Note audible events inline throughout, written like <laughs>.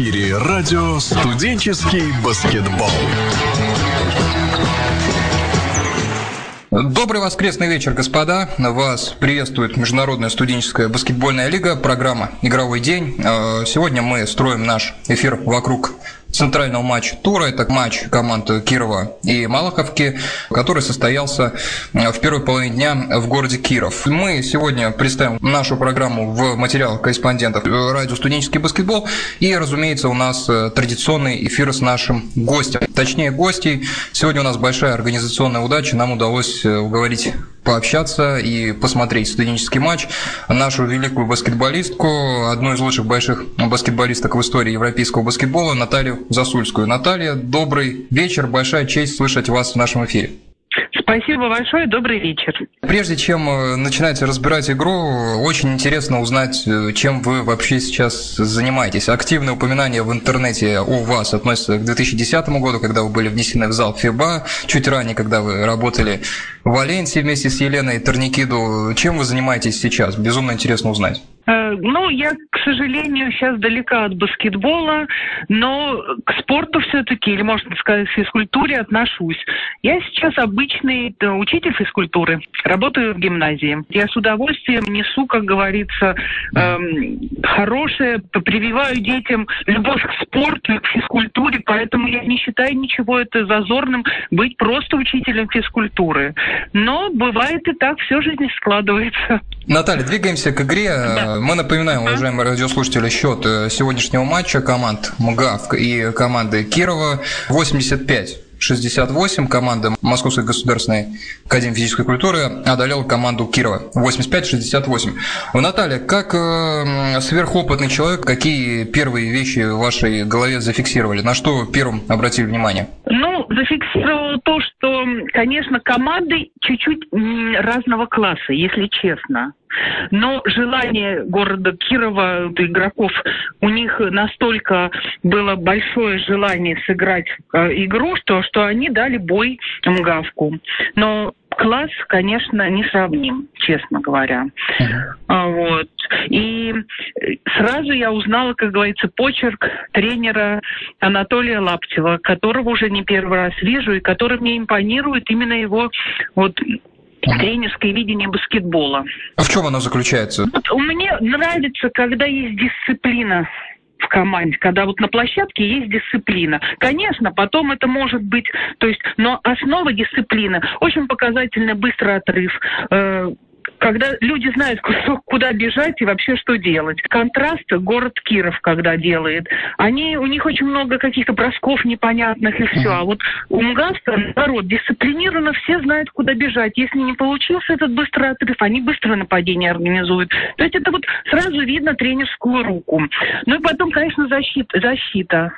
эфире радио «Студенческий баскетбол». Добрый воскресный вечер, господа. Вас приветствует Международная студенческая баскетбольная лига, программа «Игровой день». Э, сегодня мы строим наш эфир вокруг центрального матча тура. Это матч команд Кирова и Малаховки, который состоялся э, в первой половине дня в городе Киров. Мы сегодня представим нашу программу в материалах корреспондентов радио «Студенческий баскетбол». И, разумеется, у нас э, традиционный эфир с нашим гостем. Точнее, гостей. Сегодня у нас большая организационная удача. Нам удалось э, уговорить пообщаться и посмотреть студенческий матч. Нашу великую баскетболистку, одну из лучших больших баскетболисток в истории европейского баскетбола, Наталью Засульскую. Наталья, добрый вечер, большая честь слышать вас в нашем эфире. Спасибо большое, добрый вечер. Прежде чем э, начинать разбирать игру, очень интересно узнать, э, чем вы вообще сейчас занимаетесь. Активное упоминание в интернете о вас относится к 2010 году, когда вы были внесены в зал ФИБА, чуть ранее, когда вы работали Валенсии вместе с Еленой Торникиду. Чем вы занимаетесь сейчас? Безумно интересно узнать. Э, ну, я, к сожалению, сейчас далека от баскетбола, но к спорту все-таки, или, можно сказать, к физкультуре отношусь. Я сейчас обычный э, учитель физкультуры, работаю в гимназии. Я с удовольствием несу, как говорится, эм, хорошее, прививаю детям любовь к спорту и к физкультуре, поэтому я не считаю ничего это зазорным быть просто учителем физкультуры. Но бывает и так, все жизнь складывается. Наталья, двигаемся к игре. Да. Мы напоминаем, уважаемые радиослушатели, счет э, сегодняшнего матча команд МГАВ и команды Кирова 85 68 команда Московской государственной академии физической культуры одолела команду Кирова 85-68. Наталья, как э, сверхопытный человек, какие первые вещи в вашей голове зафиксировали? На что первым обратили внимание? Зафиксировала то, что, конечно, команды чуть-чуть разного класса, если честно. Но желание города Кирова, игроков, у них настолько было большое желание сыграть э, игру, что, что они дали бой МГАВку. Но класс, конечно, не сравним, честно говоря. Uh-huh. Вот. И сразу я узнала, как говорится, почерк тренера Анатолия Лаптева, которого уже не первый раз вижу, и который мне импонирует именно его вот тренерское видение баскетбола. А в чем оно заключается? Вот мне нравится, когда есть дисциплина команде, когда вот на площадке есть дисциплина. Конечно, потом это может быть, то есть, но основа дисциплины очень показательный быстрый отрыв, э, когда люди знают, <laughs> куда бежать и вообще что делать. Контраст город Киров, когда делает, они, у них очень много каких-то бросков непонятных и все. А вот у МГАСа, народ, дисциплинированно все знают, куда бежать. Если не получился этот быстрый отрыв, они быстро нападение организуют. То есть это вот сразу видно тренерскую руку. Ну и потом, конечно, защита. защита.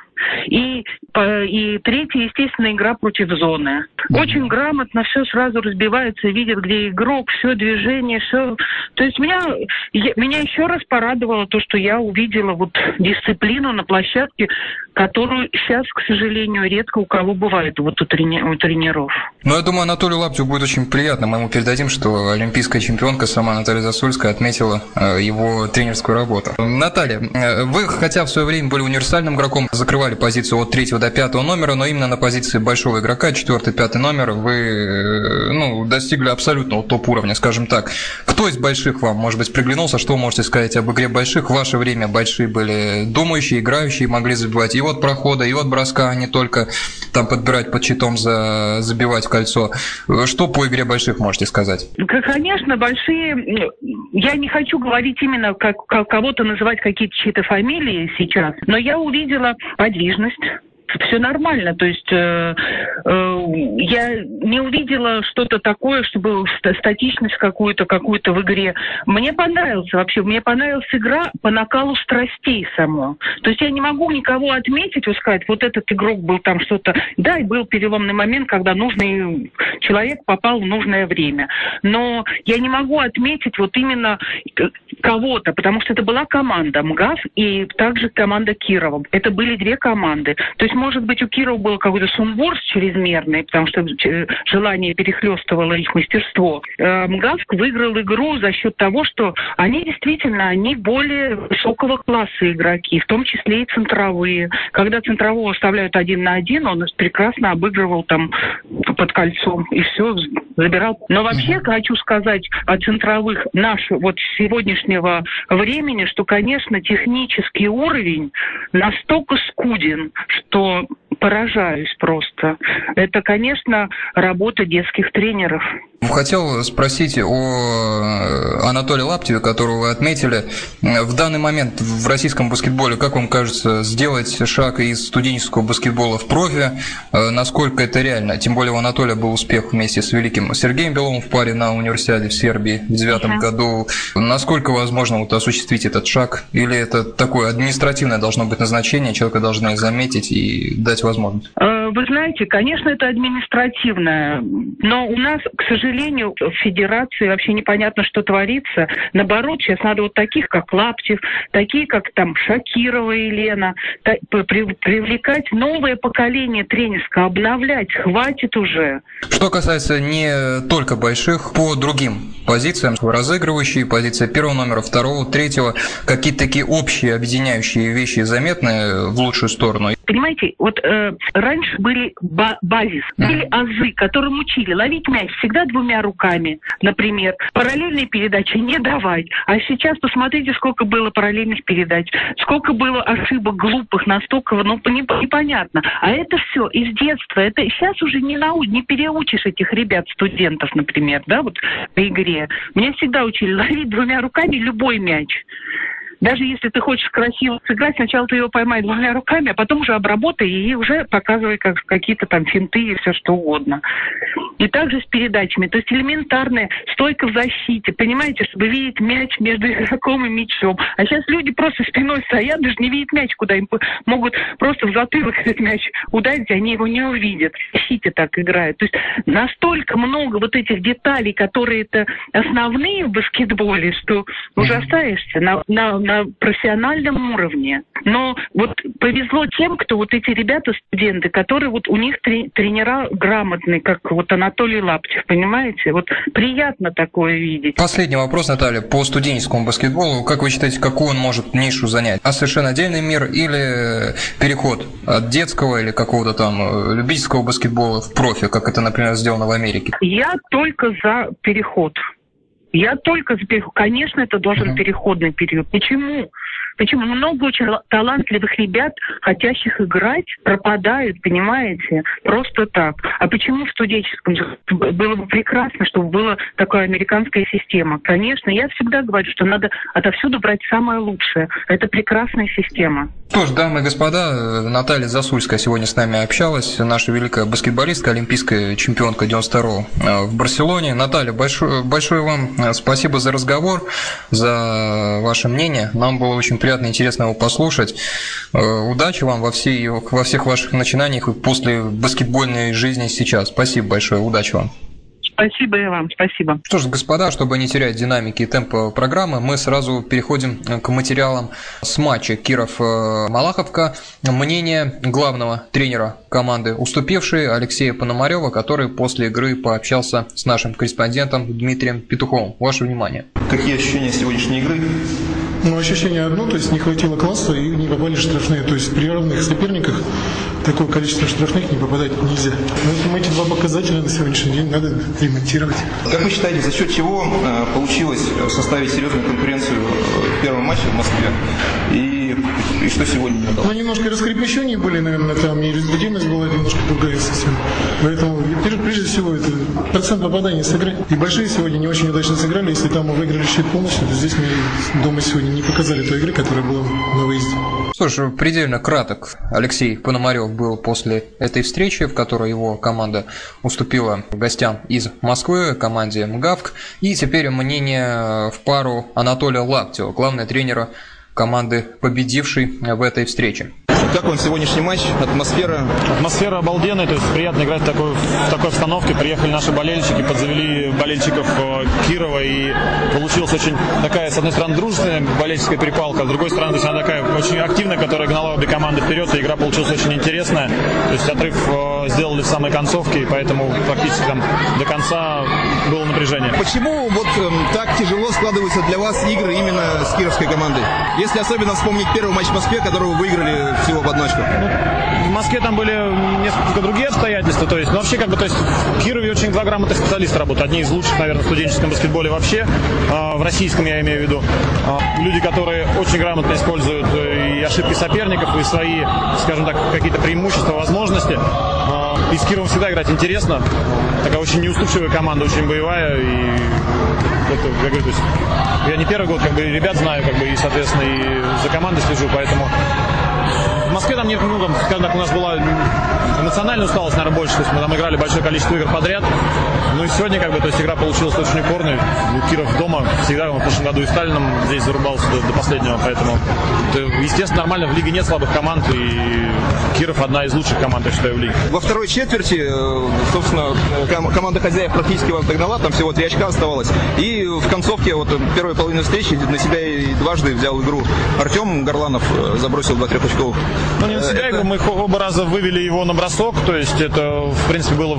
И, и третья, естественно, игра против зоны. Очень грамотно все сразу разбивается, видит, где игрок, все движение, все. То есть меня, я, меня еще раз порадовало то, что я увидела вот дисциплину на площадке, которую сейчас, к сожалению, редко у кого бывает вот у, трени, у тренеров. Ну, я думаю, Анатолию Лаптю будет очень приятно. Мы ему передадим, что олимпийская чемпионка сама Наталья Засульская отметила э, его тренерскую работу. Наталья, э, вы, хотя в свое время были универсальным игроком, закрывали занимали позицию от третьего до пятого номера, но именно на позиции большого игрока, четвертый, пятый номер, вы э, ну, достигли абсолютного топ-уровня, скажем так. Кто из больших вам, может быть, приглянулся? Что можете сказать об игре больших? В ваше время большие были думающие, играющие, могли забивать и от прохода, и от броска, а не только там подбирать под щитом, за, забивать кольцо. Что по игре больших можете сказать? Конечно, большие... Я не хочу говорить именно, как, как кого-то называть какие-то чьи-то фамилии сейчас, но я увидела подвижность все нормально. То есть э, э, я не увидела что-то такое, чтобы статичность какую-то, какую-то в игре. Мне понравился вообще, мне понравилась игра по накалу страстей само. То есть я не могу никого отметить, вот сказать, вот этот игрок был там что-то. Да, и был переломный момент, когда нужный человек попал в нужное время. Но я не могу отметить вот именно кого-то, потому что это была команда МГАФ и также команда Кирова. Это были две команды. То есть может быть, у Кирова был какой-то сумбур чрезмерный, потому что желание перехлестывало их мастерство. Э, МГАВСК выиграл игру за счет того, что они действительно, они более высокого класса игроки, в том числе и центровые. Когда центрового оставляют один на один, он прекрасно обыгрывал там под кольцом и все, забирал. Но вообще хочу сказать о центровых нашего вот сегодняшнего времени, что, конечно, технический уровень настолько скуден, что think поражаюсь просто. Это, конечно, работа детских тренеров. Хотел спросить о э, Анатолии Лаптеве, которого вы отметили. В данный момент в российском баскетболе, как вам кажется, сделать шаг из студенческого баскетбола в профи, э, насколько это реально? Тем более у Анатолия был успех вместе с великим Сергеем Беловым в паре на универсиаде в Сербии в девятом uh-huh. году. Насколько возможно вот осуществить этот шаг? Или это такое административное должно быть назначение, человека должны заметить и дать возможность? Э, вы знаете, конечно, это административное, но у нас, к сожалению, в Федерации вообще непонятно, что творится. Наоборот, сейчас надо вот таких, как Лаптев, такие, как там Шакирова Елена, привлекать новое поколение тренерское, обновлять. Хватит уже. Что касается не только больших, по другим позициям, разыгрывающие, позиция первого номера, второго, третьего, какие-то такие общие объединяющие вещи заметны в лучшую сторону? Понимаете, вот э, раньше были ба- базис, были азы, которым учили ловить мяч всегда двумя руками, например. Параллельные передачи не давать. А сейчас посмотрите, сколько было параллельных передач, сколько было ошибок глупых, настолько, ну, непонятно. А это все из детства. Это сейчас уже не нау, не переучишь этих ребят, студентов, например, да, вот по игре. Меня всегда учили ловить двумя руками любой мяч. Даже если ты хочешь красиво сыграть, сначала ты его поймай двумя руками, а потом уже обработай и уже показывай как, какие-то там финты и все что угодно. И также с передачами. То есть элементарная стойка в защите, понимаете, чтобы видеть мяч между игроком и мячом. А сейчас люди просто спиной стоят, даже не видят мяч, куда им могут просто в затылок этот мяч ударить, они его не увидят. Защите так играют. То есть настолько много вот этих деталей, которые это основные в баскетболе, что ужасаешься на, на, на на профессиональном уровне. Но вот повезло тем, кто вот эти ребята, студенты, которые вот у них тренера грамотные, как вот Анатолий Лаптев, понимаете? Вот приятно такое видеть. Последний вопрос, Наталья, по студенческому баскетболу. Как вы считаете, какую он может нишу занять? А совершенно отдельный мир или переход от детского или какого-то там э, любительского баскетбола в профи, как это, например, сделано в Америке? Я только за переход. Я только за переход. Конечно, это должен uh-huh. переходный период. Почему? Почему много очень талантливых ребят, хотящих играть, пропадают, понимаете, просто так. А почему в студенческом? Было бы прекрасно, чтобы была такая американская система. Конечно, я всегда говорю, что надо отовсюду брать самое лучшее. Это прекрасная система. Что ж, дамы и господа, Наталья Засульская сегодня с нами общалась, наша великая баскетболистка, олимпийская чемпионка 92-го э, в Барселоне. Наталья, большое, большое вам э, спасибо за разговор, за ваше мнение. Нам было очень приятно и интересно его послушать. Э, удачи вам во, всей, во всех ваших начинаниях и после баскетбольной жизни сейчас. Спасибо большое, удачи вам. Спасибо и вам, спасибо. Что ж, господа, чтобы не терять динамики и темпа программы, мы сразу переходим к материалам с матча Киров-Малаховка. Мнение главного тренера команды уступившей Алексея Пономарева, который после игры пообщался с нашим корреспондентом Дмитрием Петуховым. Ваше внимание. Какие ощущения сегодняшней игры? Ну, ощущение одно, то есть не хватило класса и не попали штрафные. То есть при равных соперниках такое количество штрафных не попадать нельзя. Поэтому эти два показателя на сегодняшний день надо ремонтировать. Как вы считаете, за счет чего э, получилось составить серьезную конкуренцию в э, первом матче в Москве? И что сегодня не Ну, немножко раскрепощения были, наверное, там и результативность была немножко другая совсем. Поэтому, прежде всего, это процент попадания с игры. И большие сегодня не очень удачно сыграли. Если там мы выиграли счет полностью, то здесь мы дома сегодня не показали той игры, которая была на выезде. Что ж, предельно краток Алексей Пономарев был после этой встречи, в которой его команда уступила гостям из Москвы, команде МГАВК. И теперь мнение в пару Анатолия Лаптева, главного тренера команды, победившей в этой встрече. Как вам сегодняшний матч? Атмосфера? Атмосфера обалденная, то есть приятно играть в такой, в такой обстановке. Приехали наши болельщики, подзавели болельщиков э, Кирова и получилась очень такая, с одной стороны, дружественная болельческая перепалка, а с другой стороны, то есть она такая очень активная, которая гнала обе команды вперед, и игра получилась очень интересная. То есть отрыв э, сделали в самой концовке, и поэтому фактически там до конца было напряжение. Почему вот э, так тяжело складываются для вас игры именно с кировской командой? Если особенно вспомнить первый матч в Москве, который вы выиграли всего в. Ну, в Москве там были несколько другие обстоятельства, то есть, ну, вообще, как бы, то есть, в Кирове очень два грамотных специалиста работают, одни из лучших, наверное, в студенческом баскетболе вообще, э, в российском я имею в виду. Э, люди, которые очень грамотно используют э, и ошибки соперников, и свои, скажем так, какие-то преимущества, возможности. Э, и с Кировом всегда играть интересно. Такая очень неуступчивая команда, очень боевая, и это, я говорю, то есть, я не первый год, как бы, ребят знаю, как бы, и, соответственно, и за командой слежу, поэтому в Москве там, ну, там, скажем так, у нас была эмоциональная усталость, наверное, больше. То есть мы там играли большое количество игр подряд. Ну и сегодня, как бы, то есть игра получилась очень упорной. Киров дома всегда, в прошлом году и Сталином здесь зарубался до, до последнего, поэтому, это, естественно, нормально. В лиге нет слабых команд, и Киров одна из лучших команд, я считаю, в лиге. Во второй четверти, э, собственно, ком- команда хозяев практически вас догнала, там всего три очка оставалось. И в концовке вот первой половины встречи на себя и дважды взял игру Артем Горланов, э, забросил два трехочковых. Ну, не на себя игру, мы оба раза вывели его на бросок, то есть это, в принципе, было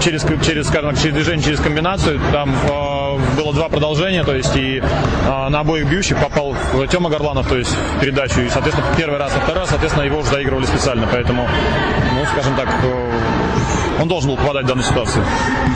через, через, скажем так, через движение, через комбинацию, там э, было два продолжения, то есть и э, на обоих бьющих попал Тёма Горланов, то есть в передачу, и, соответственно, первый раз, а второй раз, соответственно, его уже доигрывали специально, поэтому, ну, скажем так, э, он должен был попадать в данную ситуацию.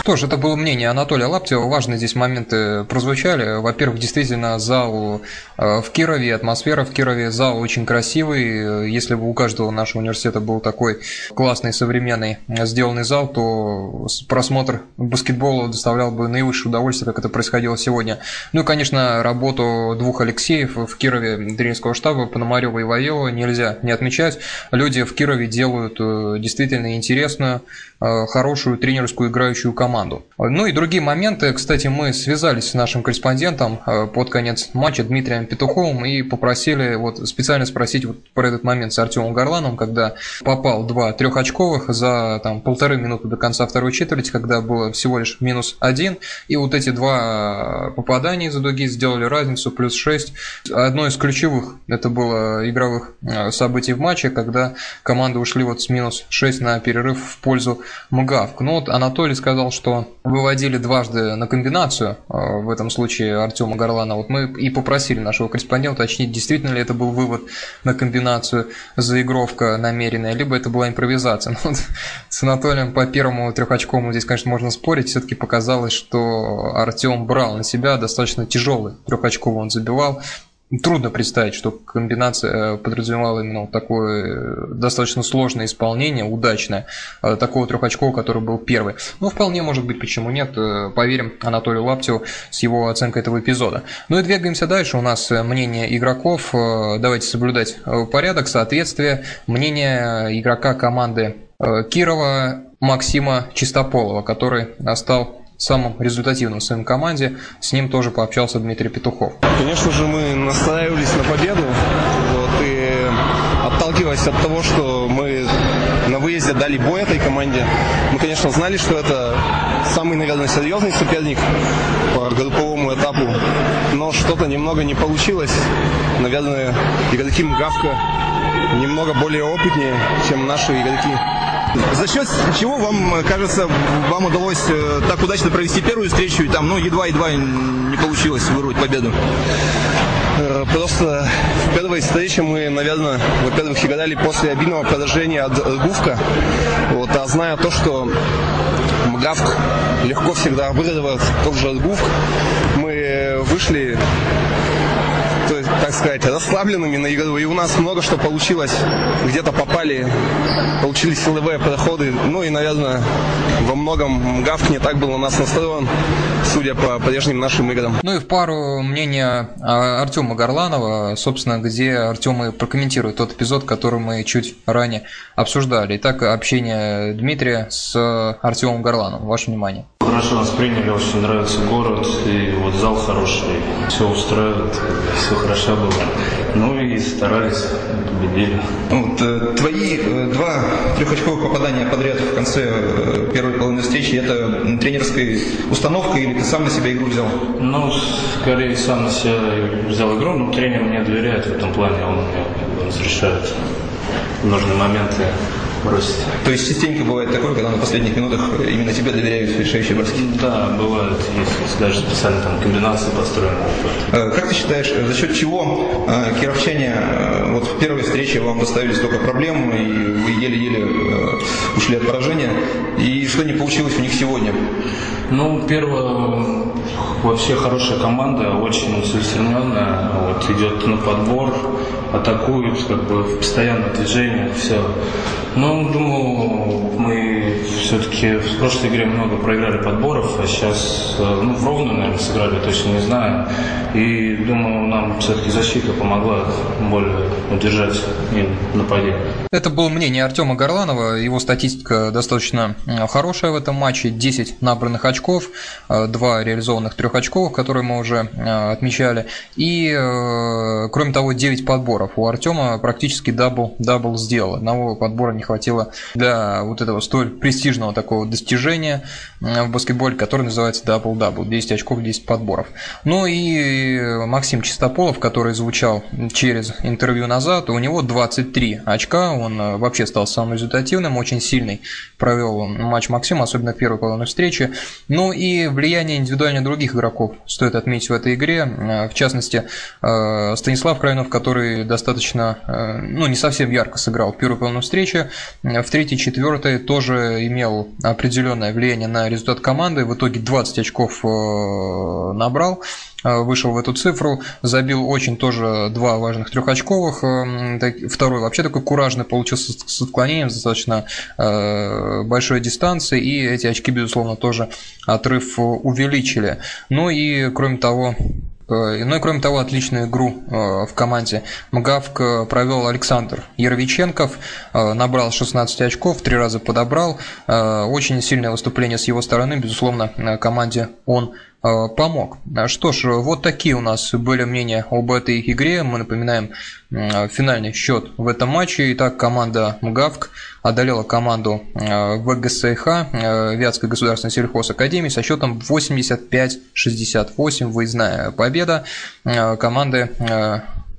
Что это было мнение Анатолия Лаптева. Важные здесь моменты прозвучали. Во-первых, действительно, зал в Кирове, атмосфера в Кирове, зал очень красивый. Если бы у каждого нашего университета был такой классный, современный, сделанный зал, то просмотр баскетбола доставлял бы наивысшее удовольствие, как это происходило сегодня. Ну и, конечно, работу двух Алексеев в Кирове тренерского штаба, Пономарева и Ваева, нельзя не отмечать. Люди в Кирове делают действительно интересную хорошую тренерскую играющую команду. Ну и другие моменты. Кстати, мы связались с нашим корреспондентом под конец матча Дмитрием Петуховым и попросили вот специально спросить вот про этот момент с Артемом Горланом, когда попал два трехочковых за там, полторы минуты до конца второй четверти, когда было всего лишь минус один. И вот эти два попадания из-за дуги сделали разницу, плюс 6. Одно из ключевых это было игровых событий в матче, когда команды ушли вот с минус 6 на перерыв в пользу МГАВК. Ну вот Анатолий сказал, что выводили дважды на комбинацию, в этом случае Артема Горлана. Вот мы и попросили нашего корреспондента уточнить, действительно ли это был вывод на комбинацию заигровка намеренная, либо это была импровизация. <laughs> Ну, вот с Анатолием по первому трехочковому здесь, конечно, можно спорить. Все-таки показалось, что Артем брал на себя достаточно тяжелый трехочковый он забивал. Трудно представить, что комбинация подразумевала именно вот такое достаточно сложное исполнение, удачное, такого трехочкового, который был первый. Ну, вполне может быть, почему нет. Поверим Анатолию Лаптеву с его оценкой этого эпизода. Ну и двигаемся дальше. У нас мнение игроков. Давайте соблюдать порядок, соответствие. Мнение игрока команды Кирова Максима Чистополова, который стал самым результативным в своем команде. С ним тоже пообщался Дмитрий Петухов. Конечно же, мы настраивались на победу. Вот, и отталкиваясь от того, что мы на выезде дали бой этой команде, мы, конечно, знали, что это самый, наверное, серьезный соперник по групповому этапу. Но что-то немного не получилось. Наверное, игроки Мгавка немного более опытнее, чем наши игроки. За счет чего вам кажется, вам удалось так удачно провести первую встречу и там, ну, едва-едва не получилось вырвать победу? Просто в первой встрече мы, наверное, во-первых, играли после обидного поражения от Гувка. Вот, а зная то, что Мгавк легко всегда обыгрывает тот же Гувк, мы вышли то есть, так сказать, расслабленными на игру. И у нас много что получилось. Где-то попали, получили силовые проходы. Ну и, наверное, во многом Гавк не так был у нас настроен, судя по прежним нашим играм. Ну и в пару мнения Артема Горланова, собственно, где Артем и прокомментирует тот эпизод, который мы чуть ранее обсуждали. Итак, общение Дмитрия с Артемом Горлановым. Ваше внимание. Хорошо нас приняли, очень нравится город, и вот зал хороший, все устраивает, все хорошо было. Ну и старались, победили. Вот, э, твои э, два трехочковых попадания подряд в конце э, первой половины встречи, это тренерская установка или ты сам на себя игру взял? Ну, скорее сам на себя взял игру, но тренер мне доверяет в этом плане, он мне разрешает нужные моменты бросить. То есть частенько бывает такое, когда на последних минутах именно тебе доверяют решающие броски? Да, бывает. Есть даже специально там комбинации построены. Э, как ты считаешь, за счет чего э, кировчане э, вот в первой встрече вам доставили столько проблем, и вы еле-еле ушли от поражения, и что не получилось у них сегодня? Ну, первое, вообще хорошая команда, очень целеустремленная, вот, идет на подбор, атакуют, как бы в постоянном движении, все. Но, думаю, мы все-таки в прошлой игре много проиграли подборов, а сейчас, ну, в ровно, наверное, сыграли, точно не знаю. И, думаю, нам все-таки защита помогла более удержать им нападение. Это было мнение Артема Горланова. Его статистика достаточно хорошая в этом матче. 10 набранных очков, 2 реализованных трехочковых, которые мы уже отмечали. И, кроме того, 9 подборов. У Артема практически дабл, дабл сделал. Одного подбора не хватило для вот этого столь престижного такого достижения в баскетболе, который называется дабл-дабл. 10 очков, 10 подборов. Ну и Максим Чистополов, который звучал через интервью назад, у него 23 очка, он э, вообще стал самым результативным, очень сильный провел матч Максим, особенно первой половину встречи. Ну и влияние индивидуально других стоит отметить в этой игре, э, в частности, э, Станислав Крайнов, который достаточно, ну не совсем ярко сыграл первую половину встречи, в третьей, четвертой тоже имел определенное влияние на результат команды, в итоге 20 очков набрал, вышел в эту цифру, забил очень тоже два важных трехочковых, второй вообще такой куражный получился с отклонением достаточно э, большой дистанции, и эти очки, безусловно, тоже отрыв увеличили. Ну и, кроме того, э, ну и кроме того, отличную игру э, в команде МГАВК провел Александр Яровиченков, набрал 16 очков, три раза подобрал. Очень сильное выступление с его стороны, безусловно, команде он Э, помог. Что ж, вот такие у нас были мнения об этой игре. Мы напоминаем финальный счет в этом матче. Итак, команда МГАВК одолела команду э, ВГСХ э, Вятской государственной сельхозакадемии со счетом 85-68. Выездная победа команды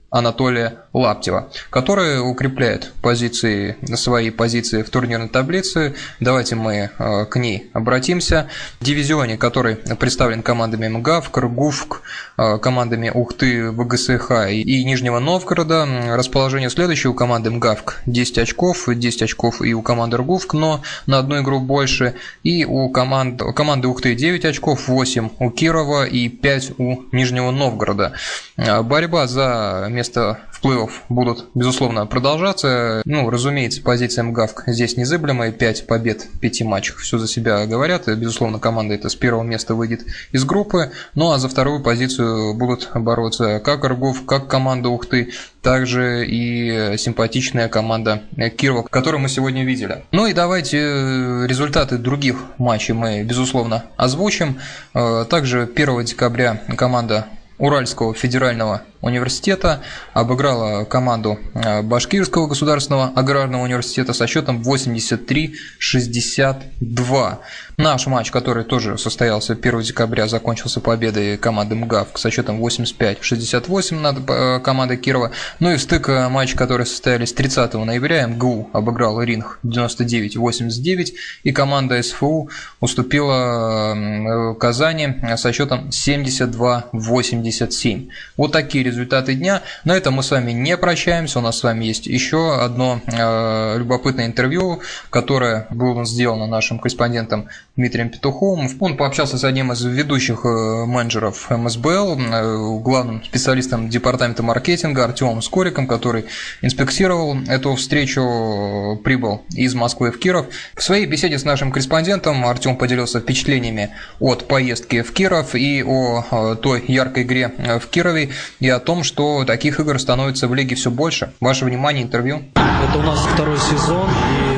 Анатолия Лаптева, который укрепляет позиции, свои позиции в турнирной таблице. Давайте мы э, к ней обратимся. В дивизионе, который представлен командами МГАВ, Кыргувк, э, командами Ухты, ВГСХ и Нижнего Новгорода. Расположение следующее у команды МГАВК 10 очков, 10 очков и у команды Ргувк, но на одну игру больше. И у команд, команды Ухты 9 очков, 8 у Кирова и 5 у Нижнего Новгорода. Э, борьба за место плей-офф будут, безусловно, продолжаться. Ну, разумеется, позиция МГАВК здесь незыблемая. 5 побед в 5 матчах все за себя говорят. И, безусловно, команда это с первого места выйдет из группы. Ну, а за вторую позицию будут бороться как Аргов, как команда Ухты, также и симпатичная команда Кирова, которую мы сегодня видели. Ну и давайте э, результаты других матчей мы, безусловно, озвучим. Э, также 1 декабря команда Уральского федерального университета, обыграла команду э, Башкирского государственного аграрного университета со счетом 83-62. Наш матч, который тоже состоялся 1 декабря, закончился победой команды МГАВ со счетом 85-68 над э, командой Кирова. Ну и стык э, матч, который состоялись 30 ноября, МГУ обыграл Ринг 99-89, и команда СФУ уступила Казани со счетом 72-87. Вот такие результаты дня. На этом мы с вами не прощаемся. У нас с вами есть еще одно э, любопытное интервью, которое было сделано нашим корреспондентом Дмитрием Петуховым. Он пообщался с одним из ведущих э, менеджеров МСБЛ, э, главным специалистом департамента маркетинга Артемом Скориком, который инспектировал эту встречу, прибыл из Москвы в Киров. В своей беседе с нашим корреспондентом Артем поделился впечатлениями от поездки в Киров и о э, той яркой игре в Кирове и о том, что таких игр становится в лиге все больше. Ваше внимание, интервью. Это у нас второй сезон, и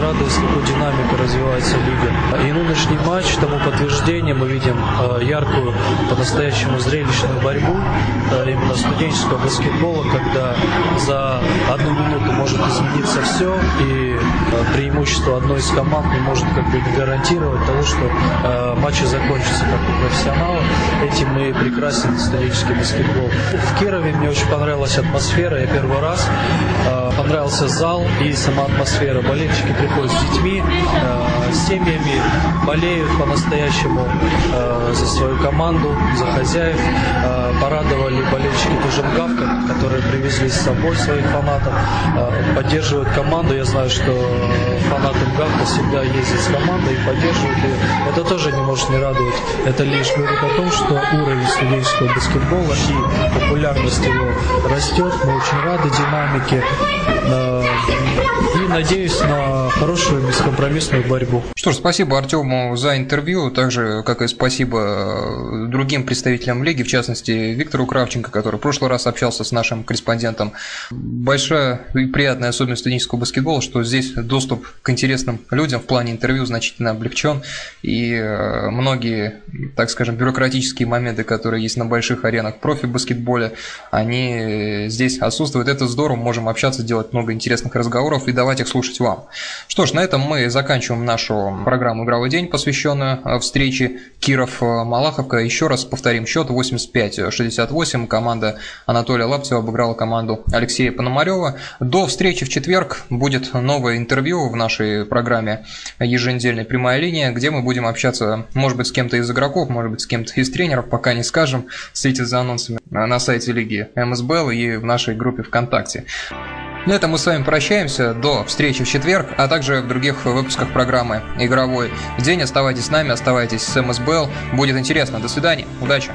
с какой динамикой развивается лига. И нынешний матч тому подтверждение мы видим э, яркую, по-настоящему зрелищную борьбу э, именно студенческого баскетбола, когда за одну минуту может измениться все, и преимущество одной из команд не может как бы гарантировать того, что матчи закончатся как у профессионалов. Этим мы прекрасен студенческий баскетбол. В Кирове мне очень понравилась атмосфера. Я первый раз понравился зал и сама атмосфера. Болельщики приходят с детьми, э, с семьями, болеют по-настоящему э, за свою команду, за хозяев. Э, порадовали болельщики Тужемгавка, которые привезли с собой своих фанатов, э, поддерживают команду. Я знаю, что фанаты МГАВКа всегда ездят с командой и поддерживают ее. Это тоже не может не радовать. Это лишь говорит о том, что уровень студенческого баскетбола и популярность его растет. Мы очень рады динамике. Thank you. И надеюсь на хорошую бескомпромиссную борьбу. Что ж, спасибо Артему за интервью, так же, как и спасибо э, другим представителям лиги, в частности Виктору Кравченко, который в прошлый раз общался с нашим корреспондентом. Большая и приятная особенность студенческого баскетбола, что здесь доступ к интересным людям в плане интервью значительно облегчен, и э, многие, так скажем, бюрократические моменты, которые есть на больших аренах профи-баскетболе, они здесь отсутствуют. Это здорово, можем общаться, делать много интересных разговоров и давать их слушать вам. Что ж, на этом мы заканчиваем нашу программу «Игровой день», посвященную э, встрече Киров-Малаховка. Еще раз повторим счет 85-68. Команда Анатолия Лаптева обыграла команду Алексея Пономарева. До встречи в четверг будет новое интервью в нашей программе «Еженедельная прямая линия», где мы будем общаться, может быть, с кем-то из игроков, может быть, с кем-то из тренеров, пока не скажем. Следите за анонсами на сайте лиги МСБЛ и в нашей группе ВКонтакте. На этом мы с вами прощаемся. До встречи в четверг, а также в других выпусках программы «Игровой день». Оставайтесь с нами, оставайтесь с МСБЛ. Будет интересно. До свидания. Удачи.